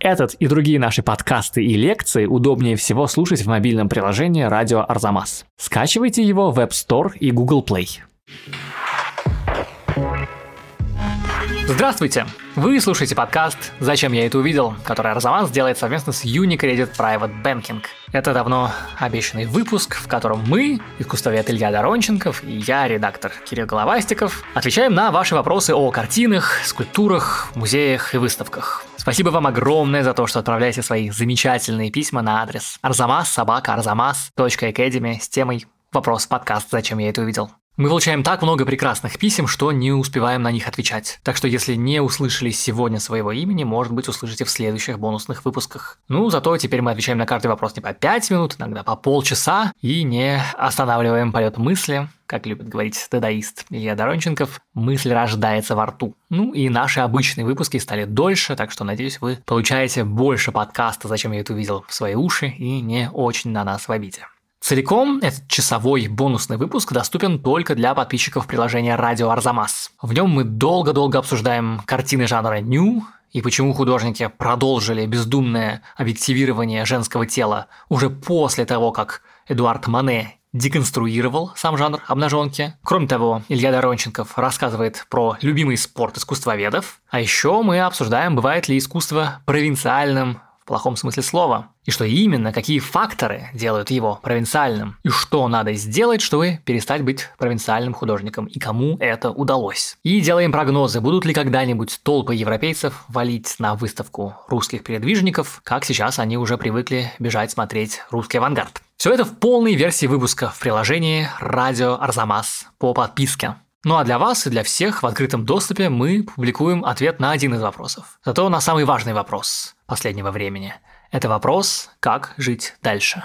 Этот и другие наши подкасты и лекции удобнее всего слушать в мобильном приложении «Радио Арзамас». Скачивайте его в App Store и Google Play. Здравствуйте! Вы слушаете подкаст «Зачем я это увидел?», который Арзамас делает совместно с Unicredit Private Banking. Это давно обещанный выпуск, в котором мы, искусствовед Илья Доронченков и я, редактор Кирилл Головастиков, отвечаем на ваши вопросы о картинах, скульптурах, музеях и выставках. Спасибо вам огромное за то, что отправляете свои замечательные письма на адрес арзамас собака arzamas.academy с темой «Вопрос подкаст. Зачем я это увидел?». Мы получаем так много прекрасных писем, что не успеваем на них отвечать. Так что если не услышали сегодня своего имени, может быть, услышите в следующих бонусных выпусках. Ну, зато теперь мы отвечаем на каждый вопрос не по 5 минут, иногда по полчаса, и не останавливаем полет мысли, как любит говорить дадаист Илья Доронченков, мысль рождается во рту. Ну и наши обычные выпуски стали дольше, так что, надеюсь, вы получаете больше подкаста «Зачем я это увидел» в свои уши и не очень на нас в обиде. Целиком этот часовой бонусный выпуск доступен только для подписчиков приложения «Радио Арзамас». В нем мы долго-долго обсуждаем картины жанра «ню», и почему художники продолжили бездумное объективирование женского тела уже после того, как Эдуард Мане деконструировал сам жанр обнаженки. Кроме того, Илья Доронченков рассказывает про любимый спорт искусствоведов. А еще мы обсуждаем, бывает ли искусство провинциальным плохом смысле слова. И что именно, какие факторы делают его провинциальным. И что надо сделать, чтобы перестать быть провинциальным художником. И кому это удалось. И делаем прогнозы, будут ли когда-нибудь толпы европейцев валить на выставку русских передвижников, как сейчас они уже привыкли бежать смотреть русский авангард. Все это в полной версии выпуска в приложении «Радио Арзамас» по подписке. Ну а для вас и для всех в открытом доступе мы публикуем ответ на один из вопросов. Зато на самый важный вопрос последнего времени. Это вопрос, как жить дальше.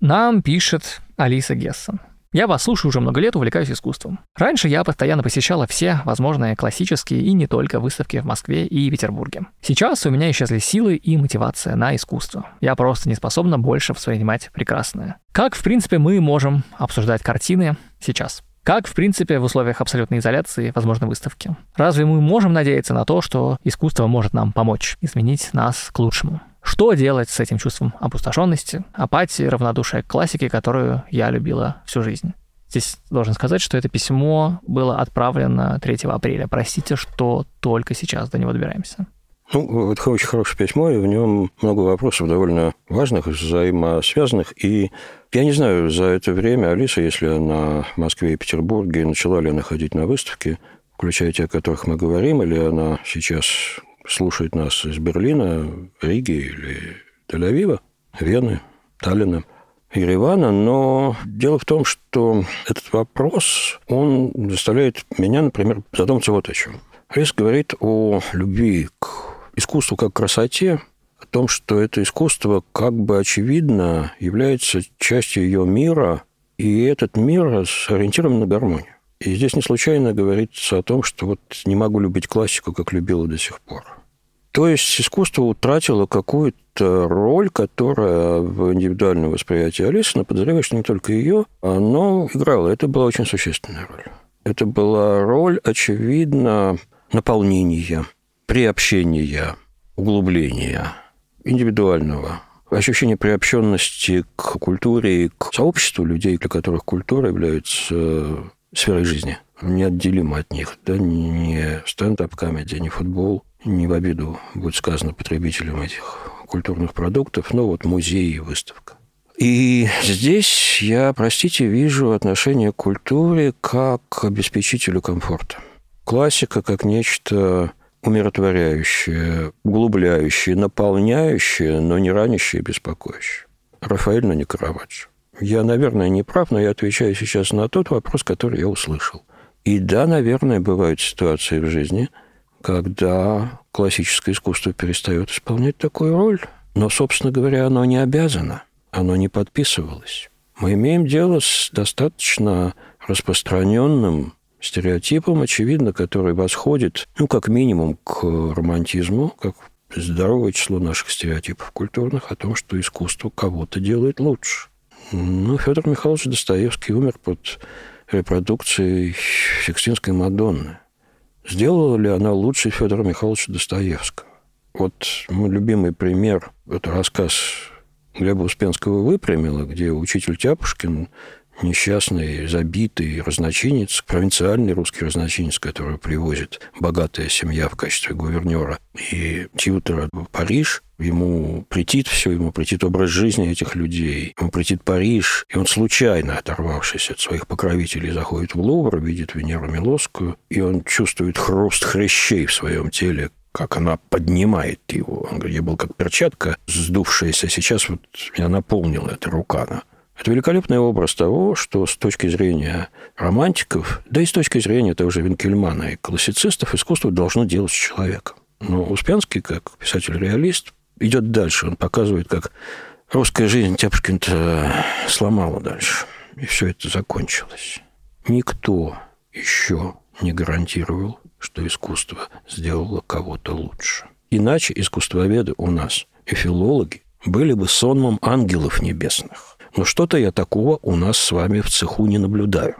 Нам пишет Алиса Гессон. Я вас слушаю уже много лет, увлекаюсь искусством. Раньше я постоянно посещала все возможные классические и не только выставки в Москве и Петербурге. Сейчас у меня исчезли силы и мотивация на искусство. Я просто не способна больше воспринимать прекрасное. Как, в принципе, мы можем обсуждать картины сейчас? Как, в принципе, в условиях абсолютной изоляции возможны выставки? Разве мы можем надеяться на то, что искусство может нам помочь изменить нас к лучшему? Что делать с этим чувством опустошенности, апатии, равнодушия к классике, которую я любила всю жизнь? Здесь должен сказать, что это письмо было отправлено 3 апреля. Простите, что только сейчас до него добираемся. Ну, это очень хорошее письмо, и в нем много вопросов довольно важных, взаимосвязанных. И я не знаю, за это время Алиса, если она в Москве и Петербурге, начала ли она ходить на выставки, включая те, о которых мы говорим, или она сейчас слушает нас из Берлина, Риги или Тель-Авива, Вены, Таллина, Еревана, но дело в том, что этот вопрос, он заставляет меня, например, задуматься вот о чем. Алиса говорит о любви к искусству как красоте, о том, что это искусство как бы очевидно является частью ее мира, и этот мир сориентирован на гармонию. И здесь не случайно говорится о том, что вот не могу любить классику, как любила до сих пор. То есть искусство утратило какую-то роль, которая в индивидуальном восприятии Алисы, но подозреваю, что не только ее, оно играло. Это была очень существенная роль. Это была роль, очевидно, наполнения, приобщения, углубления индивидуального, ощущение приобщенности к культуре и к сообществу людей, для которых культура является сферой жизни, неотделима от них. Да, не стендап-комедия, не футбол, не в обиду будет сказано потребителям этих культурных продуктов, но вот музей и выставка. И здесь я, простите, вижу отношение к культуре как к обеспечителю комфорта – Классика как нечто умиротворяющее, углубляющее, наполняющее, но не ранящее и беспокоящее. Рафаэль, но не Караваджо. Я, наверное, не прав, но я отвечаю сейчас на тот вопрос, который я услышал. И да, наверное, бывают ситуации в жизни, когда классическое искусство перестает исполнять такую роль, но, собственно говоря, оно не обязано, оно не подписывалось. Мы имеем дело с достаточно распространенным стереотипом, очевидно, который восходит, ну, как минимум, к романтизму, как здоровое число наших стереотипов культурных о том, что искусство кого-то делает лучше. Ну, Федор Михайлович Достоевский умер под репродукцией Сикстинской Мадонны. Сделала ли она лучше Федора Михайловича Достоевского? Вот мой любимый пример – это рассказ Глеба Успенского «Выпрямила», где учитель Тяпушкин несчастный, забитый разночинец, провинциальный русский разночинец, который привозит богатая семья в качестве гувернера и тьютера в Париж, ему претит все, ему претит образ жизни этих людей, ему претит Париж, и он случайно, оторвавшись от своих покровителей, заходит в Лувр, видит Венеру Милосскую, и он чувствует хруст хрящей в своем теле, как она поднимает его. Он говорит, я был как перчатка сдувшаяся, сейчас вот меня наполнила эта рука. Это великолепный образ того, что с точки зрения романтиков, да и с точки зрения того же Винкельмана и классицистов, искусство должно делать с человеком. Но Успенский, как писатель-реалист, идет дальше. Он показывает, как русская жизнь Тяпушкин-то сломала дальше. И все это закончилось. Никто еще не гарантировал, что искусство сделало кого-то лучше. Иначе искусствоведы у нас и филологи были бы сонмом ангелов небесных. Но что-то я такого у нас с вами в цеху не наблюдаю.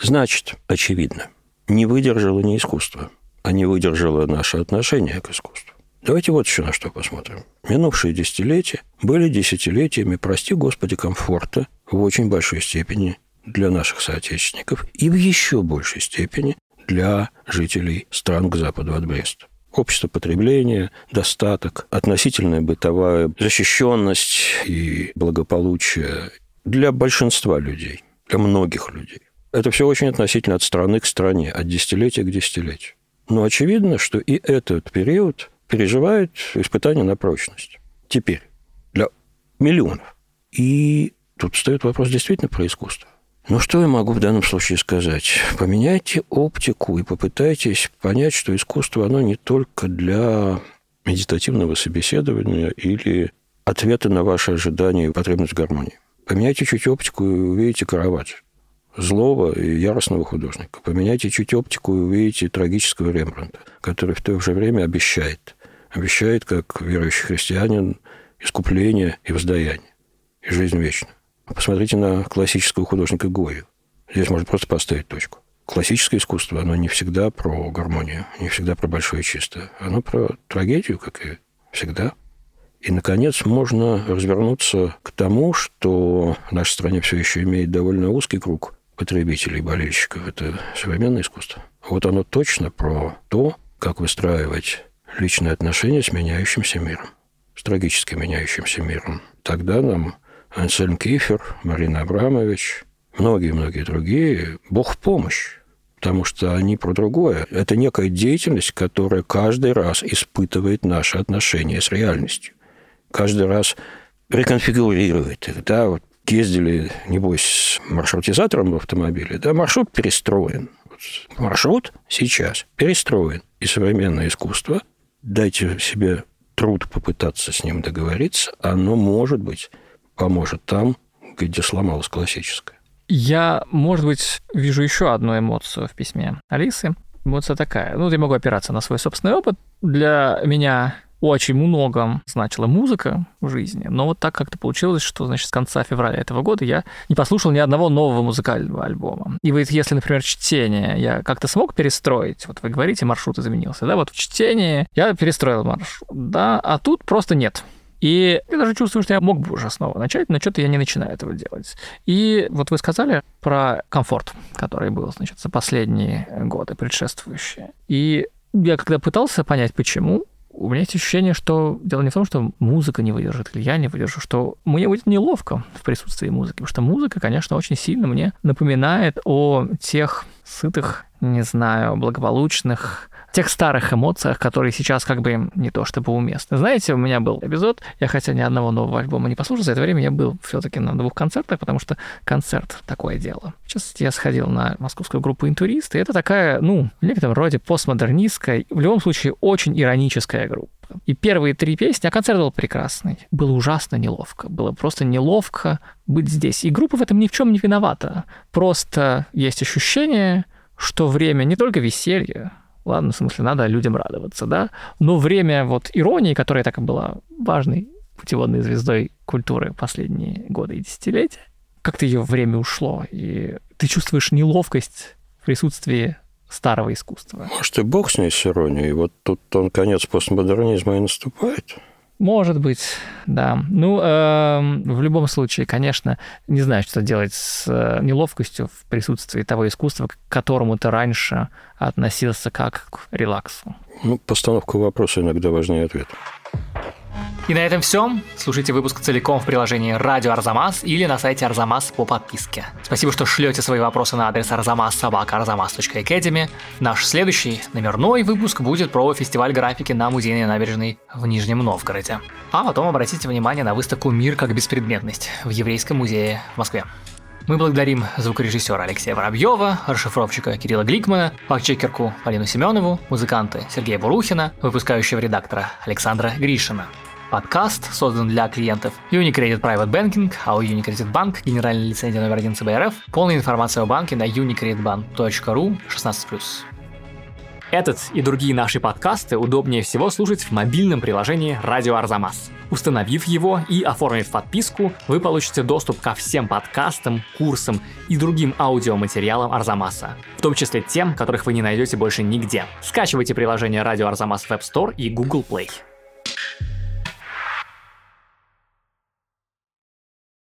Значит, очевидно, не выдержало не искусство, а не выдержало наше отношение к искусству. Давайте вот еще на что посмотрим. Минувшие десятилетия были десятилетиями, прости господи, комфорта в очень большой степени для наших соотечественников и в еще большей степени для жителей стран к западу от Бреста. Общество потребления, достаток, относительная бытовая защищенность и благополучие для большинства людей, для многих людей. Это все очень относительно от страны к стране, от десятилетия к десятилетию. Но очевидно, что и этот период переживает испытания на прочность. Теперь для миллионов. И тут встает вопрос действительно про искусство. Ну, что я могу в данном случае сказать? Поменяйте оптику и попытайтесь понять, что искусство, оно не только для медитативного собеседования или ответа на ваши ожидания и потребность гармонии. Поменяйте чуть оптику и увидите караваджо злого и яростного художника. Поменяйте чуть оптику и увидите трагического Рембрандта, который в то же время обещает. Обещает, как верующий христианин, искупление и воздаяние, и жизнь вечную. Посмотрите на классического художника Гою. Здесь можно просто поставить точку. Классическое искусство, оно не всегда про гармонию, не всегда про большое чистое. Оно про трагедию, как и всегда. И, наконец, можно развернуться к тому, что в нашей стране все еще имеет довольно узкий круг потребителей, болельщиков. Это современное искусство. Вот оно точно про то, как выстраивать личные отношения с меняющимся миром, с трагически меняющимся миром. Тогда нам Ансельм Кифер, Марина Абрамович, многие-многие другие, Бог в помощь. Потому что они про другое. Это некая деятельность, которая каждый раз испытывает наши отношения с реальностью. Каждый раз реконфигурирует их. Да, вот ездили, небось, с маршрутизатором в автомобиле, да, маршрут перестроен. Маршрут сейчас перестроен. И современное искусство, дайте себе труд попытаться с ним договориться, оно может быть поможет там, где сломалась классическая. Я, может быть, вижу еще одну эмоцию в письме Алисы. Эмоция такая. Ну, я могу опираться на свой собственный опыт. Для меня очень многом значила музыка в жизни, но вот так как-то получилось, что, значит, с конца февраля этого года я не послушал ни одного нового музыкального альбома. И вот если, например, чтение я как-то смог перестроить, вот вы говорите, маршрут изменился, да, вот в чтении я перестроил маршрут, да, а тут просто нет. И я даже чувствую, что я мог бы уже снова начать, но что-то я не начинаю этого делать. И вот вы сказали про комфорт, который был, значит, за последние годы предшествующие. И я когда пытался понять, почему, у меня есть ощущение, что дело не в том, что музыка не выдержит, или я не выдержу, что мне будет неловко в присутствии музыки, потому что музыка, конечно, очень сильно мне напоминает о тех сытых, не знаю, благополучных, тех старых эмоциях, которые сейчас как бы не то чтобы уместны. Знаете, у меня был эпизод, я хотя ни одного нового альбома не послушал, за это время я был все-таки на двух концертах, потому что концерт такое дело. Сейчас я сходил на московскую группу «Интурист», и это такая, ну, в некотором роде постмодернистская, в любом случае очень ироническая группа. И первые три песни, а концерт был прекрасный. Было ужасно неловко. Было просто неловко быть здесь. И группа в этом ни в чем не виновата. Просто есть ощущение, что время не только веселья, Ладно, в смысле, надо людям радоваться, да? Но время вот иронии, которая так и была важной путеводной звездой культуры последние годы и десятилетия, как-то ее время ушло, и ты чувствуешь неловкость в присутствии старого искусства. Может, и бог с ней с иронией. Вот тут он конец постмодернизма и наступает. Может быть, да. Ну, э, в любом случае, конечно, не знаю, что делать с э, неловкостью в присутствии того искусства, к которому ты раньше относился как к релаксу. Ну, постановка вопроса иногда важнее ответа. И на этом все. Слушайте выпуск целиком в приложении Радио Арзамас или на сайте Арзамас по подписке. Спасибо, что шлете свои вопросы на адрес arzamas.sobaka.arzamas.academy. Наш следующий номерной выпуск будет про фестиваль графики на Музейной набережной в Нижнем Новгороде. А потом обратите внимание на выставку «Мир как беспредметность» в Еврейском музее в Москве. Мы благодарим звукорежиссера Алексея Воробьева, расшифровщика Кирилла Гликмана, фактчекерку Полину Семенову, музыканты Сергея Бурухина, выпускающего редактора Александра Гришина. Подкаст создан для клиентов Unicredit Private Banking, а у Unicredit Bank генеральная лицензия номер один ЦБРФ. Полная информация о банке на unicreditbank.ru 16+. Этот и другие наши подкасты удобнее всего слушать в мобильном приложении «Радио Арзамас». Установив его и оформив подписку, вы получите доступ ко всем подкастам, курсам и другим аудиоматериалам Арзамаса, в том числе тем, которых вы не найдете больше нигде. Скачивайте приложение «Радио Арзамас» в App Store и Google Play.